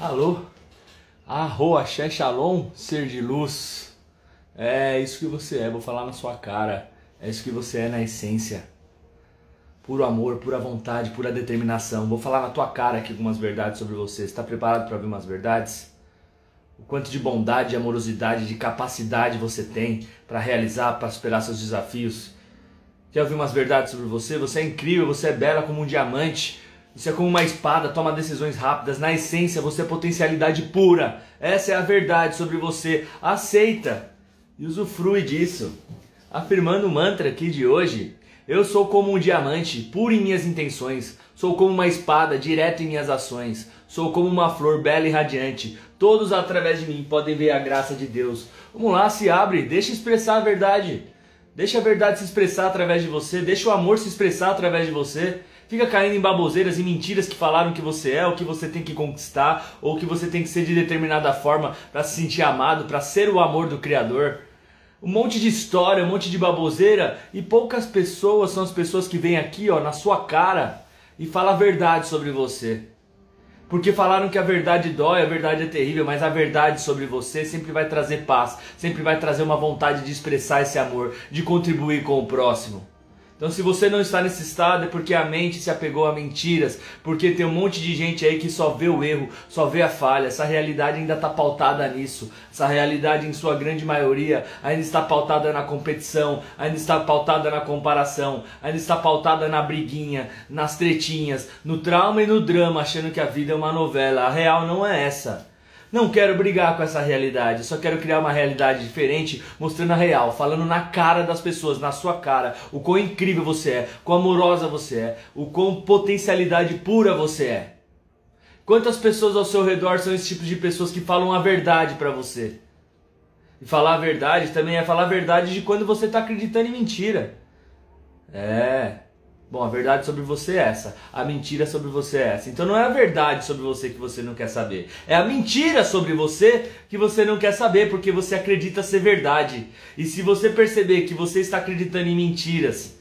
Alô? Arro, axé, shalom, ser de luz. É isso que você é, vou falar na sua cara. É isso que você é na essência. Puro amor, pura vontade, pura determinação. Vou falar na tua cara aqui algumas verdades sobre você. Está preparado para ouvir umas verdades? O quanto de bondade, de amorosidade, de capacidade você tem para realizar, para superar seus desafios. Quer ouvir umas verdades sobre você? Você é incrível, você é bela como um diamante. Você é como uma espada, toma decisões rápidas. Na essência, você é potencialidade pura. Essa é a verdade sobre você. Aceita e usufrui disso. Afirmando o mantra aqui de hoje, eu sou como um diamante, puro em minhas intenções. Sou como uma espada, direto em minhas ações. Sou como uma flor bela e radiante. Todos através de mim podem ver a graça de Deus. Vamos lá, se abre, deixa expressar a verdade. Deixa a verdade se expressar através de você, deixa o amor se expressar através de você. Fica caindo em baboseiras e mentiras que falaram que você é, o que você tem que conquistar, ou que você tem que ser de determinada forma para se sentir amado, para ser o amor do Criador. Um monte de história, um monte de baboseira e poucas pessoas são as pessoas que vêm aqui, ó, na sua cara e falam a verdade sobre você. Porque falaram que a verdade dói, a verdade é terrível, mas a verdade sobre você sempre vai trazer paz, sempre vai trazer uma vontade de expressar esse amor, de contribuir com o próximo. Então, se você não está nesse estado, é porque a mente se apegou a mentiras, porque tem um monte de gente aí que só vê o erro, só vê a falha. Essa realidade ainda está pautada nisso. Essa realidade, em sua grande maioria, ainda está pautada na competição, ainda está pautada na comparação, ainda está pautada na briguinha, nas tretinhas, no trauma e no drama, achando que a vida é uma novela. A real não é essa. Não quero brigar com essa realidade, só quero criar uma realidade diferente, mostrando a real, falando na cara das pessoas, na sua cara, o quão incrível você é, quão amorosa você é, o quão potencialidade pura você é. Quantas pessoas ao seu redor são esse tipo de pessoas que falam a verdade para você? E falar a verdade também é falar a verdade de quando você está acreditando em mentira. É, Bom, a verdade sobre você é essa, a mentira sobre você é essa. Então não é a verdade sobre você que você não quer saber, é a mentira sobre você que você não quer saber porque você acredita ser verdade. E se você perceber que você está acreditando em mentiras,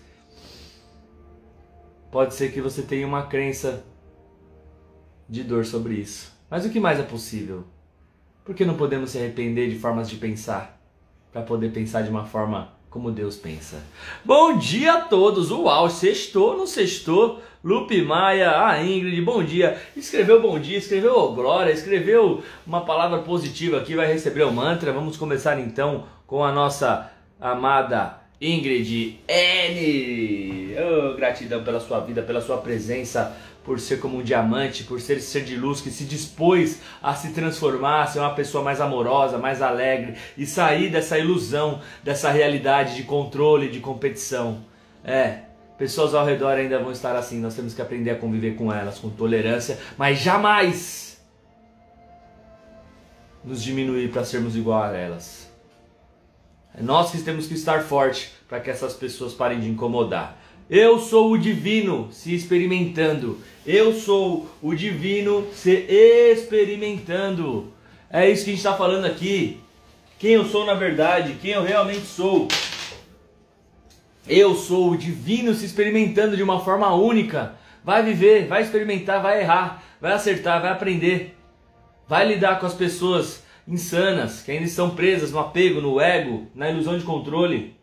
pode ser que você tenha uma crença de dor sobre isso. Mas o que mais é possível? Por que não podemos se arrepender de formas de pensar para poder pensar de uma forma como Deus pensa. Bom dia a todos! Uau, sextou, não sextou? Lupe Maia, a Ingrid, bom dia. Escreveu bom dia, escreveu oh, glória, escreveu uma palavra positiva aqui, vai receber o mantra. Vamos começar então com a nossa amada Ingrid N. Oh, gratidão pela sua vida, pela sua presença por ser como um diamante, por ser ser de luz que se dispôs a se transformar, ser uma pessoa mais amorosa, mais alegre e sair dessa ilusão, dessa realidade de controle, de competição. É, pessoas ao redor ainda vão estar assim, nós temos que aprender a conviver com elas com tolerância, mas jamais nos diminuir para sermos igual a elas. É nós que temos que estar forte para que essas pessoas parem de incomodar. Eu sou o divino se experimentando. Eu sou o divino se experimentando. É isso que a gente está falando aqui. Quem eu sou na verdade, quem eu realmente sou. Eu sou o divino se experimentando de uma forma única. Vai viver, vai experimentar, vai errar, vai acertar, vai aprender. Vai lidar com as pessoas insanas que ainda estão presas no apego, no ego, na ilusão de controle.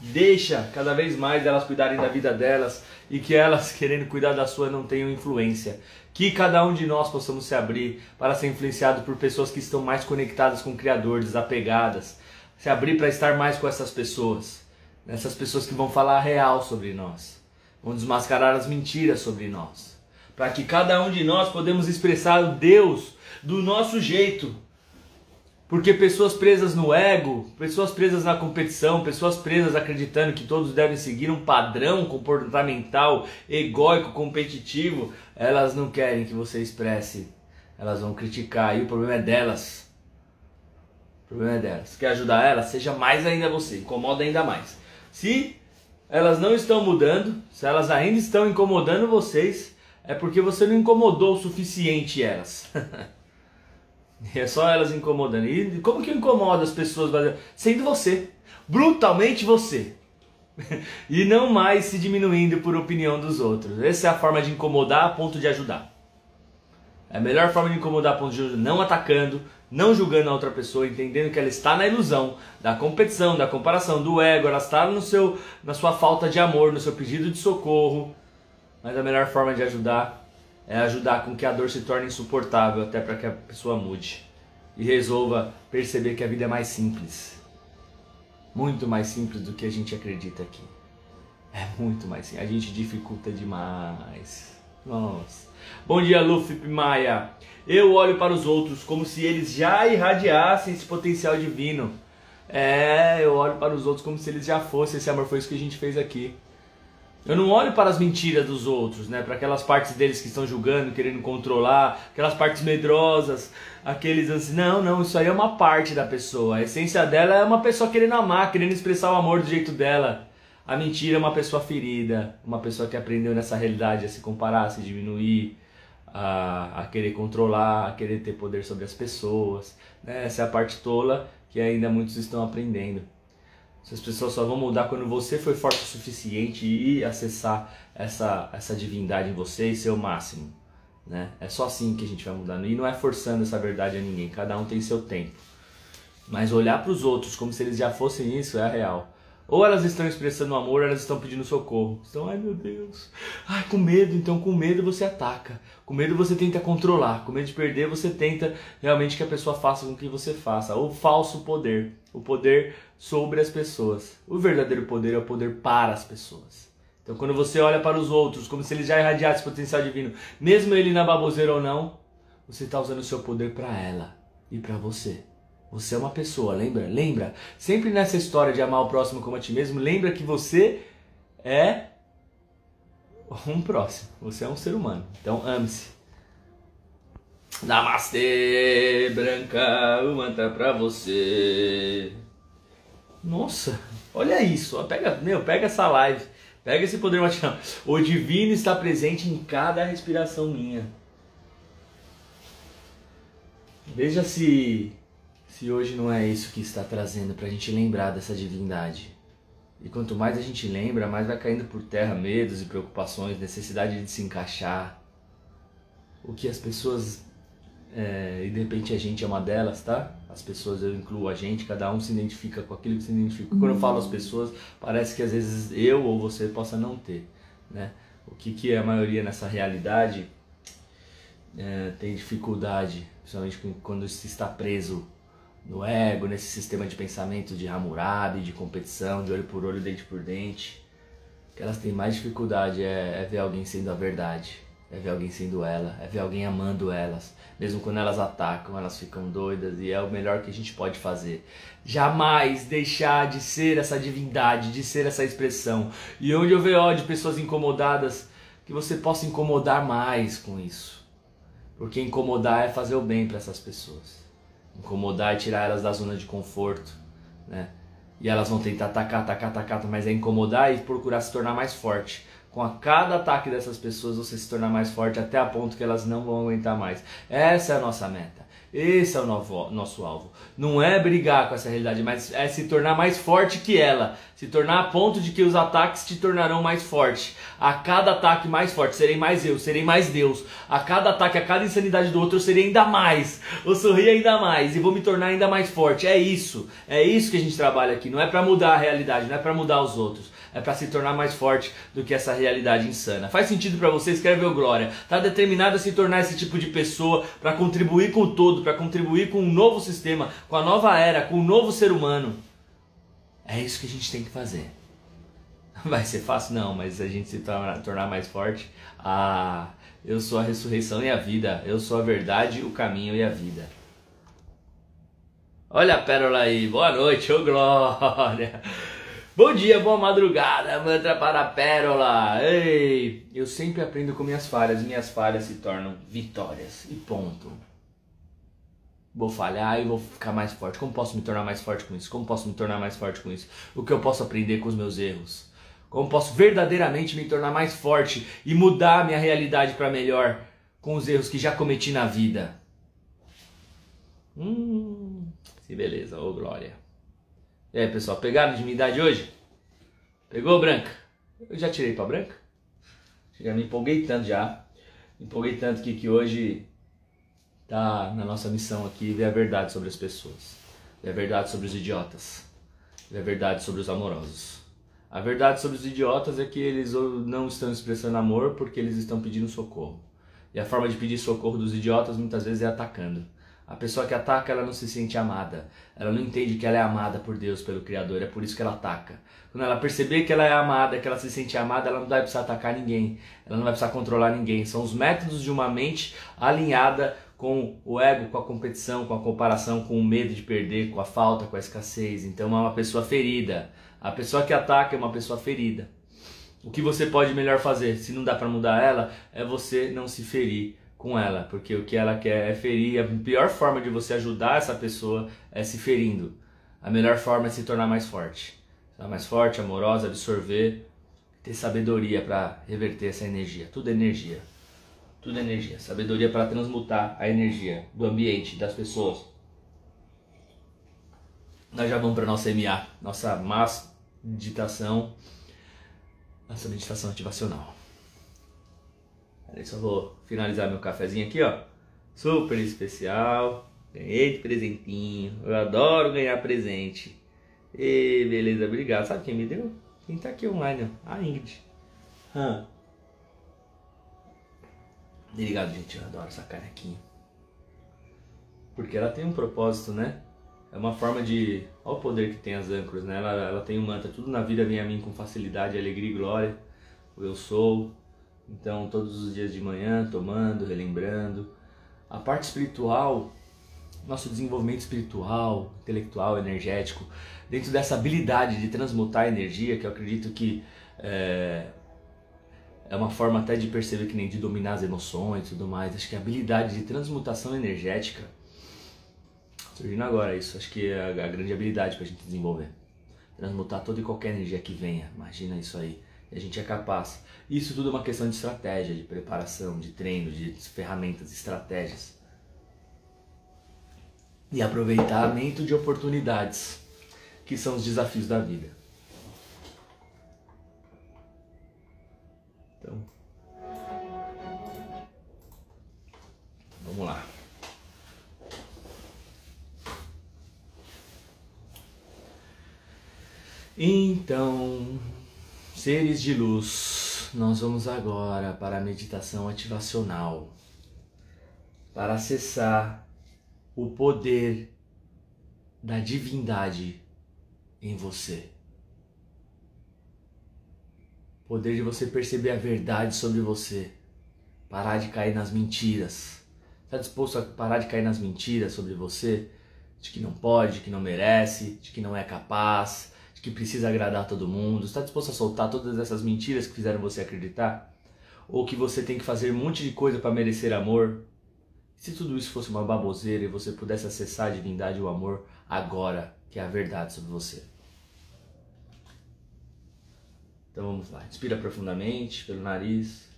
Deixa cada vez mais elas cuidarem da vida delas e que elas, querendo cuidar da sua, não tenham influência. Que cada um de nós possamos se abrir para ser influenciado por pessoas que estão mais conectadas com o Criador, desapegadas. Se abrir para estar mais com essas pessoas. Essas pessoas que vão falar real sobre nós. Vão desmascarar as mentiras sobre nós. Para que cada um de nós podemos expressar o Deus do nosso jeito porque pessoas presas no ego, pessoas presas na competição, pessoas presas acreditando que todos devem seguir um padrão comportamental egóico, competitivo, elas não querem que você expresse. Elas vão criticar e o problema é delas. O problema é delas. Quer ajudar elas? Seja mais ainda você, incomoda ainda mais. Se elas não estão mudando, se elas ainda estão incomodando vocês, é porque você não incomodou o suficiente elas. É só elas incomodando. E como que incomoda as pessoas? Sendo você. Brutalmente você. e não mais se diminuindo por opinião dos outros. Essa é a forma de incomodar a ponto de ajudar. É a melhor forma de incomodar a ponto de não atacando, não julgando a outra pessoa, entendendo que ela está na ilusão da competição, da comparação, do ego, ela está no seu, na sua falta de amor, no seu pedido de socorro. Mas a melhor forma de ajudar é ajudar com que a dor se torne insuportável até para que a pessoa mude e resolva perceber que a vida é mais simples. Muito mais simples do que a gente acredita aqui. É muito mais simples. A gente dificulta demais. Nossa. Bom dia, Luffy Maia. Eu olho para os outros como se eles já irradiassem esse potencial divino. É, eu olho para os outros como se eles já fossem esse amor. Foi isso que a gente fez aqui. Eu não olho para as mentiras dos outros, né? Para aquelas partes deles que estão julgando, querendo controlar, aquelas partes medrosas, aqueles assim, não, não, isso aí é uma parte da pessoa. A essência dela é uma pessoa querendo amar, querendo expressar o amor do jeito dela. A mentira é uma pessoa ferida, uma pessoa que aprendeu nessa realidade a se comparar, a se diminuir, a, a querer controlar, a querer ter poder sobre as pessoas. Né? Essa é a parte tola que ainda muitos estão aprendendo. As pessoas só vão mudar quando você for forte o suficiente e acessar essa, essa divindade em você e ser o máximo. Né? É só assim que a gente vai mudando. E não é forçando essa verdade a ninguém, cada um tem seu tempo. Mas olhar para os outros como se eles já fossem isso é a real. Ou elas estão expressando amor, elas estão pedindo socorro. Estão, ai meu Deus. Ai, com medo, então com medo você ataca. Com medo você tenta controlar. Com medo de perder, você tenta realmente que a pessoa faça com que você faça. O falso poder. O poder sobre as pessoas. O verdadeiro poder é o poder para as pessoas. Então quando você olha para os outros como se eles já irradiassem potencial divino, mesmo ele na baboseira ou não, você está usando o seu poder para ela e para você. Você é uma pessoa, lembra? Lembra? Sempre nessa história de amar o próximo como a ti mesmo, lembra que você é um próximo. Você é um ser humano. Então ame-se. Namastê, branca, o mantra pra você. Nossa, olha isso. Pega, meu, pega essa live. Pega esse poder matinal. O divino está presente em cada respiração minha. Veja se se hoje não é isso que está trazendo para a gente lembrar dessa divindade. E quanto mais a gente lembra, mais vai caindo por terra medos e preocupações, necessidade de se encaixar. O que as pessoas, é, e de repente a gente é uma delas, tá? As pessoas, eu incluo a gente, cada um se identifica com aquilo que se identifica. Quando eu falo as pessoas, parece que às vezes eu ou você possa não ter, né? O que, que a maioria nessa realidade é, tem dificuldade, principalmente quando se está preso no ego, nesse sistema de pensamento de Hammurabi, de competição, de olho por olho, dente por dente. O que elas têm mais dificuldade é, é ver alguém sendo a verdade, é ver alguém sendo ela, é ver alguém amando elas. Mesmo quando elas atacam, elas ficam doidas e é o melhor que a gente pode fazer. Jamais deixar de ser essa divindade, de ser essa expressão. E onde eu vejo ódio, pessoas incomodadas, que você possa incomodar mais com isso. Porque incomodar é fazer o bem para essas pessoas incomodar e tirar elas da zona de conforto, né? E elas vão tentar atacar, atacar, atacar, mas é incomodar e procurar se tornar mais forte. Com a cada ataque dessas pessoas você se tornar mais forte até a ponto que elas não vão aguentar mais. Essa é a nossa meta. Esse é o nosso alvo. Não é brigar com essa realidade, mas é se tornar mais forte que ela. Se tornar a ponto de que os ataques te tornarão mais forte. A cada ataque mais forte, serei mais eu, serei mais Deus. A cada ataque, a cada insanidade do outro, eu serei ainda mais. Vou sorrir ainda mais e vou me tornar ainda mais forte. É isso. É isso que a gente trabalha aqui. Não é para mudar a realidade, não é para mudar os outros é para se tornar mais forte do que essa realidade insana. Faz sentido para você? Escreve o Glória. Tá determinado a se tornar esse tipo de pessoa para contribuir com o todo, para contribuir com um novo sistema, com a nova era, com um novo ser humano. É isso que a gente tem que fazer. Vai ser fácil? Não, mas a gente se tornar, tornar mais forte. Ah, eu sou a ressurreição e a vida. Eu sou a verdade, o caminho e a vida. Olha a pérola aí. Boa noite, ô Glória. Bom dia, boa madrugada, mantra para a pérola. Ei, eu sempre aprendo com minhas falhas, minhas falhas se tornam vitórias e ponto. Vou falhar e vou ficar mais forte. Como posso me tornar mais forte com isso? Como posso me tornar mais forte com isso? O que eu posso aprender com os meus erros? Como posso verdadeiramente me tornar mais forte e mudar minha realidade para melhor com os erros que já cometi na vida? Hum, que beleza, ô glória. E aí, pessoal, pegaram de minha idade hoje? Pegou, Branca? Eu já tirei pra Branca? Já me empolguei tanto já. Me empolguei tanto que, que hoje tá na nossa missão aqui ver a verdade sobre as pessoas, ver a verdade sobre os idiotas, ver a verdade sobre os amorosos. A verdade sobre os idiotas é que eles não estão expressando amor porque eles estão pedindo socorro. E a forma de pedir socorro dos idiotas muitas vezes é atacando. A pessoa que ataca, ela não se sente amada. Ela não entende que ela é amada por Deus, pelo Criador. É por isso que ela ataca. Quando ela perceber que ela é amada, que ela se sente amada, ela não vai precisar atacar ninguém. Ela não vai precisar controlar ninguém. São os métodos de uma mente alinhada com o ego, com a competição, com a comparação, com o medo de perder, com a falta, com a escassez. Então é uma pessoa ferida. A pessoa que ataca é uma pessoa ferida. O que você pode melhor fazer, se não dá para mudar ela, é você não se ferir com ela, porque o que ela quer é ferir. A pior forma de você ajudar essa pessoa é se ferindo. A melhor forma é se tornar mais forte. Ser mais forte, amorosa, absorver, ter sabedoria para reverter essa energia. Tudo é energia. Tudo é energia. Sabedoria para transmutar a energia do ambiente, das pessoas. Nós já vamos para nossa MA, nossa meditação, nossa meditação ativacional. Aí só vou finalizar meu cafezinho aqui, ó. Super especial. Ganhei de presentinho. Eu adoro ganhar presente. E beleza, obrigado. Sabe quem me deu? Quem tá aqui online, ó. A Ingrid. Hum. Obrigado, gente. Eu adoro essa canequinha. Porque ela tem um propósito, né? É uma forma de. Olha o poder que tem as âncoras, né? Ela, ela tem um mantra. Tudo na vida vem a mim com facilidade, alegria e glória. O eu sou. Então, todos os dias de manhã, tomando, relembrando. A parte espiritual, nosso desenvolvimento espiritual, intelectual, energético, dentro dessa habilidade de transmutar energia, que eu acredito que é, é uma forma até de perceber que nem de dominar as emoções e tudo mais. Acho que a habilidade de transmutação energética, surgindo agora isso, acho que é a grande habilidade para a gente desenvolver. Transmutar toda e qualquer energia que venha, imagina isso aí. E a gente é capaz. Isso tudo é uma questão de estratégia, de preparação, de treino, de ferramentas, estratégias. E aproveitamento de oportunidades, que são os desafios da vida. Então, vamos lá. Então, Seres de luz, nós vamos agora para a meditação ativacional para acessar o poder da divindade em você. Poder de você perceber a verdade sobre você, parar de cair nas mentiras. Está disposto a parar de cair nas mentiras sobre você? De que não pode, que não merece, de que não é capaz, que precisa agradar todo mundo? Está disposto a soltar todas essas mentiras que fizeram você acreditar? Ou que você tem que fazer um monte de coisa para merecer amor? Se tudo isso fosse uma baboseira e você pudesse acessar a divindade e o amor agora, que é a verdade sobre você. Então vamos lá. Inspira profundamente pelo nariz.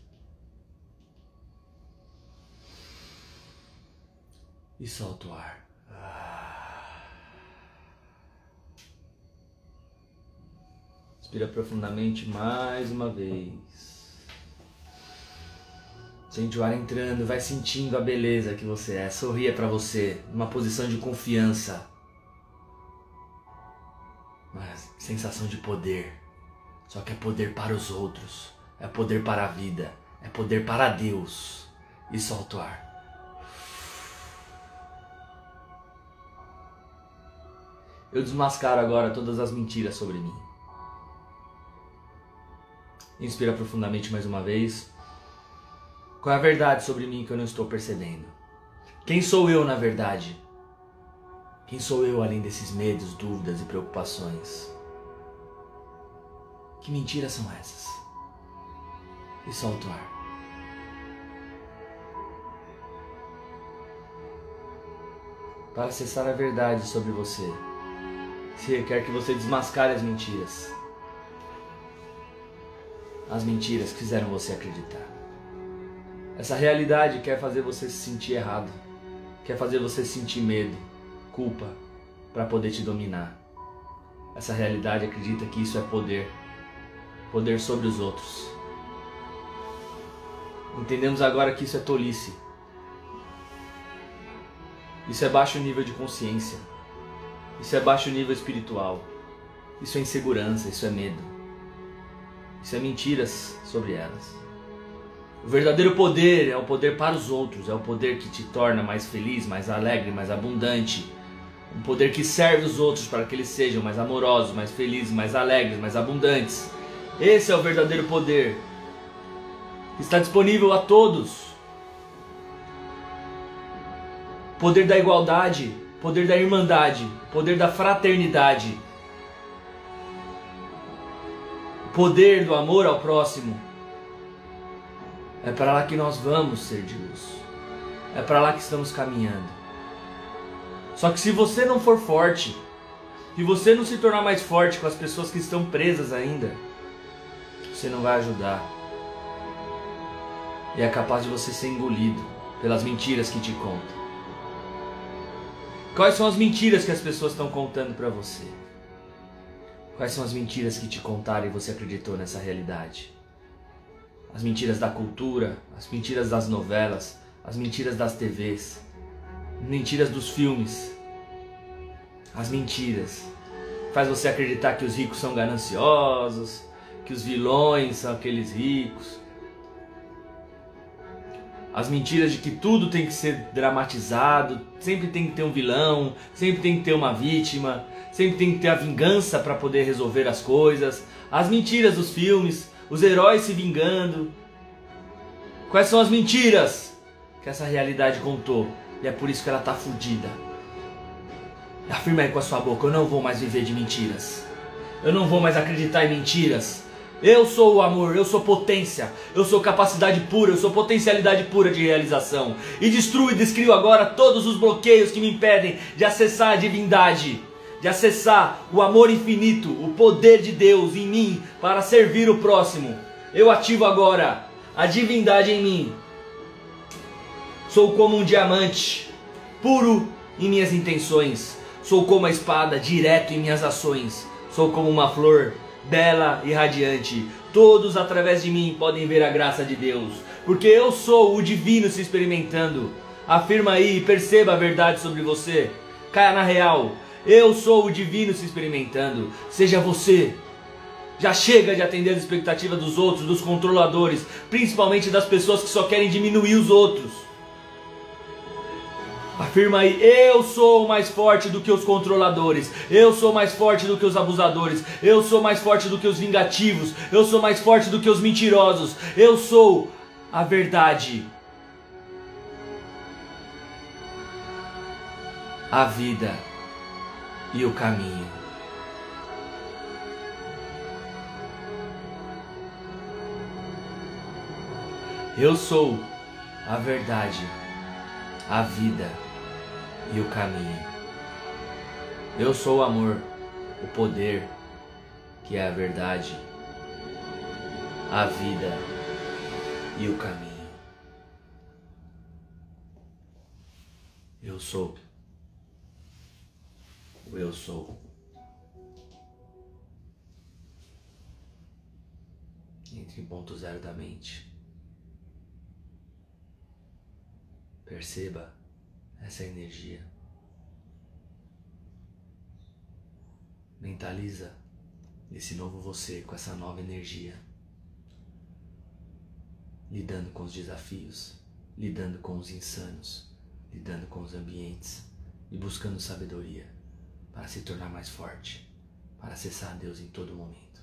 E solta o ar. Inspira profundamente mais uma vez. Sente o ar entrando, vai sentindo a beleza que você é. Sorria para você, numa posição de confiança. Uma sensação de poder. Só que é poder para os outros, é poder para a vida, é poder para Deus. E solta o ar. Eu desmascaro agora todas as mentiras sobre mim. Inspira profundamente mais uma vez. Qual é a verdade sobre mim que eu não estou percebendo? Quem sou eu na verdade? Quem sou eu além desses medos, dúvidas e preocupações? Que mentiras são essas? E solta o ar. Para acessar a verdade sobre você, se requer que você desmascare as mentiras as mentiras que fizeram você acreditar. Essa realidade quer fazer você se sentir errado, quer fazer você sentir medo, culpa, para poder te dominar. Essa realidade acredita que isso é poder, poder sobre os outros. Entendemos agora que isso é tolice. Isso é baixo nível de consciência. Isso é baixo nível espiritual. Isso é insegurança, isso é medo. Isso é mentiras sobre elas. O verdadeiro poder é o poder para os outros, é o poder que te torna mais feliz, mais alegre, mais abundante. Um poder que serve os outros para que eles sejam mais amorosos, mais felizes, mais alegres, mais abundantes. Esse é o verdadeiro poder. Está disponível a todos. Poder da igualdade, poder da irmandade, poder da fraternidade. Poder do amor ao próximo. É para lá que nós vamos ser de luz. É para lá que estamos caminhando. Só que se você não for forte, se você não se tornar mais forte com as pessoas que estão presas ainda, você não vai ajudar. E é capaz de você ser engolido pelas mentiras que te contam. Quais são as mentiras que as pessoas estão contando para você? Quais são as mentiras que te contaram e você acreditou nessa realidade? As mentiras da cultura, as mentiras das novelas, as mentiras das TVs, mentiras dos filmes. As mentiras. Faz você acreditar que os ricos são gananciosos, que os vilões são aqueles ricos. As mentiras de que tudo tem que ser dramatizado, sempre tem que ter um vilão, sempre tem que ter uma vítima, sempre tem que ter a vingança para poder resolver as coisas. As mentiras dos filmes, os heróis se vingando. Quais são as mentiras que essa realidade contou? E é por isso que ela está fudida. Afirma aí com a sua boca: eu não vou mais viver de mentiras. Eu não vou mais acreditar em mentiras. Eu sou o amor, eu sou potência, eu sou capacidade pura, eu sou potencialidade pura de realização. E destruo e descrio agora todos os bloqueios que me impedem de acessar a divindade, de acessar o amor infinito, o poder de Deus em mim para servir o próximo. Eu ativo agora a divindade em mim. Sou como um diamante, puro em minhas intenções. Sou como a espada, direto em minhas ações. Sou como uma flor, bela e radiante. Todos através de mim podem ver a graça de Deus, porque eu sou o divino se experimentando. Afirma aí e perceba a verdade sobre você. Caia na real. Eu sou o divino se experimentando. Seja você. Já chega de atender as expectativas dos outros, dos controladores, principalmente das pessoas que só querem diminuir os outros. Afirma aí, eu sou mais forte do que os controladores, eu sou mais forte do que os abusadores, eu sou mais forte do que os vingativos, eu sou mais forte do que os mentirosos, eu sou a verdade. A vida e o caminho. Eu sou a verdade, a vida e o caminho. Eu sou o amor, o poder, que é a verdade, a vida e o caminho. Eu sou. O eu sou. Entre ponto zero da mente. Perceba essa energia. Mentaliza esse novo você com essa nova energia. Lidando com os desafios, lidando com os insanos, lidando com os ambientes e buscando sabedoria para se tornar mais forte, para acessar a Deus em todo momento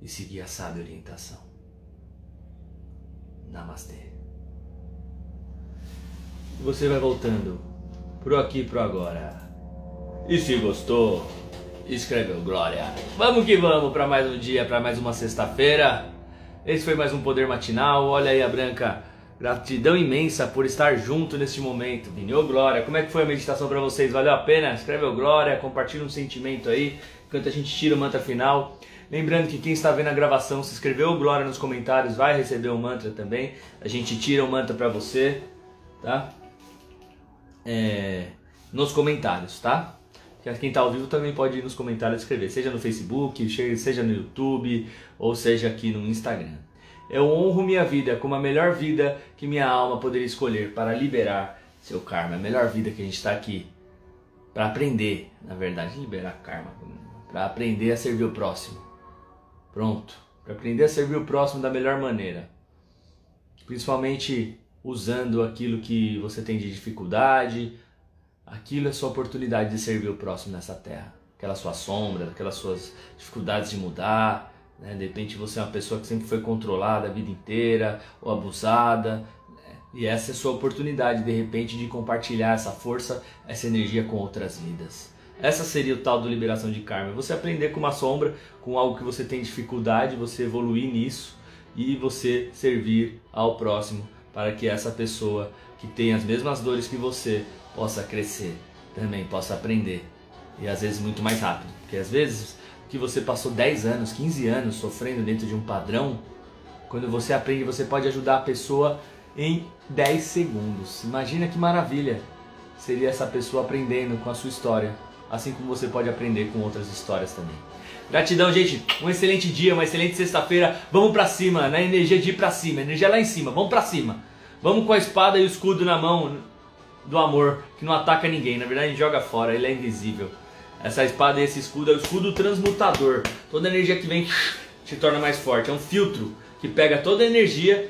e seguir a sábia orientação. Namastê você vai voltando pro aqui pro agora. E se gostou, escreveu Glória. Vamos que vamos para mais um dia, para mais uma sexta-feira. Esse foi mais um Poder Matinal. Olha aí a Branca. Gratidão imensa por estar junto neste momento. Vinho Glória, como é que foi a meditação para vocês? Valeu a pena? Escreve Glória, compartilha um sentimento aí, enquanto a gente tira o mantra final. Lembrando que quem está vendo a gravação, se escreveu Glória nos comentários, vai receber o mantra também. A gente tira o mantra para você, tá? É, nos comentários, tá? Quem está ao vivo também pode ir nos comentários escrever, seja no Facebook, seja no YouTube ou seja aqui no Instagram. Eu honro minha vida como a melhor vida que minha alma poderia escolher para liberar seu karma. A melhor vida que a gente está aqui para aprender, na verdade, liberar karma, para aprender a servir o próximo. Pronto, para aprender a servir o próximo da melhor maneira. Principalmente usando aquilo que você tem de dificuldade, aquilo é sua oportunidade de servir o próximo nessa terra. Aquela sua sombra, aquelas suas dificuldades de mudar, né? de repente você é uma pessoa que sempre foi controlada a vida inteira ou abusada, e essa é sua oportunidade, de repente, de compartilhar essa força, essa energia com outras vidas. Essa seria o tal do liberação de karma. Você aprender com uma sombra, com algo que você tem dificuldade, você evoluir nisso e você servir ao próximo para que essa pessoa que tem as mesmas dores que você possa crescer, também possa aprender. E às vezes muito mais rápido. Porque às vezes que você passou 10 anos, 15 anos sofrendo dentro de um padrão, quando você aprende, você pode ajudar a pessoa em 10 segundos. Imagina que maravilha seria essa pessoa aprendendo com a sua história, assim como você pode aprender com outras histórias também. Gratidão, gente. Um excelente dia, uma excelente sexta-feira. Vamos para cima, na né? energia de ir para cima, energia lá em cima. Vamos para cima. Vamos com a espada e o escudo na mão do amor, que não ataca ninguém. Na verdade, joga fora, ele é invisível. Essa espada e esse escudo é o escudo transmutador. Toda energia que vem te torna mais forte. É um filtro que pega toda a energia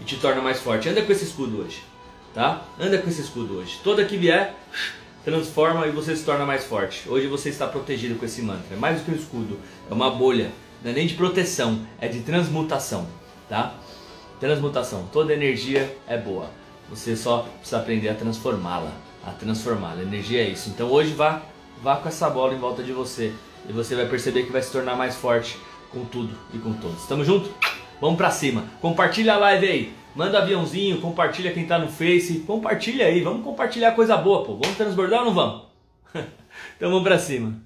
e te torna mais forte. Anda com esse escudo hoje, tá? Anda com esse escudo hoje. Toda que vier, transforma e você se torna mais forte. Hoje você está protegido com esse mantra. É mais do que um escudo, é uma bolha. Não é nem de proteção, é de transmutação, tá? Transmutação. Toda energia é boa. Você só precisa aprender a transformá-la, a transformá-la. Energia é isso. Então hoje vá, vá com essa bola em volta de você e você vai perceber que vai se tornar mais forte com tudo e com todos. Tamo junto? Vamos pra cima. Compartilha a live aí. Manda aviãozinho, compartilha quem tá no Face. Compartilha aí, vamos compartilhar coisa boa, pô. Vamos transbordar ou não vamos? então vamos pra cima.